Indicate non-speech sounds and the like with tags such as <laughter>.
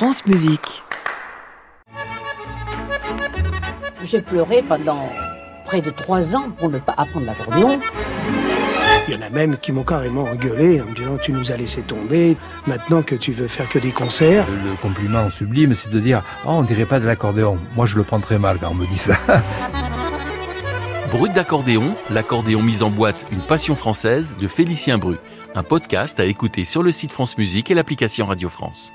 France Musique. J'ai pleuré pendant près de trois ans pour ne pas apprendre l'accordéon. Il y en a même qui m'ont carrément engueulé en me disant tu nous as laissé tomber, maintenant que tu veux faire que des concerts. Le compliment sublime, c'est de dire oh, on dirait pas de l'accordéon. Moi, je le prends très mal quand on me dit ça. <laughs> Brut d'accordéon, l'accordéon mis en boîte, une passion française de Félicien Bru. Un podcast à écouter sur le site France Musique et l'application Radio France.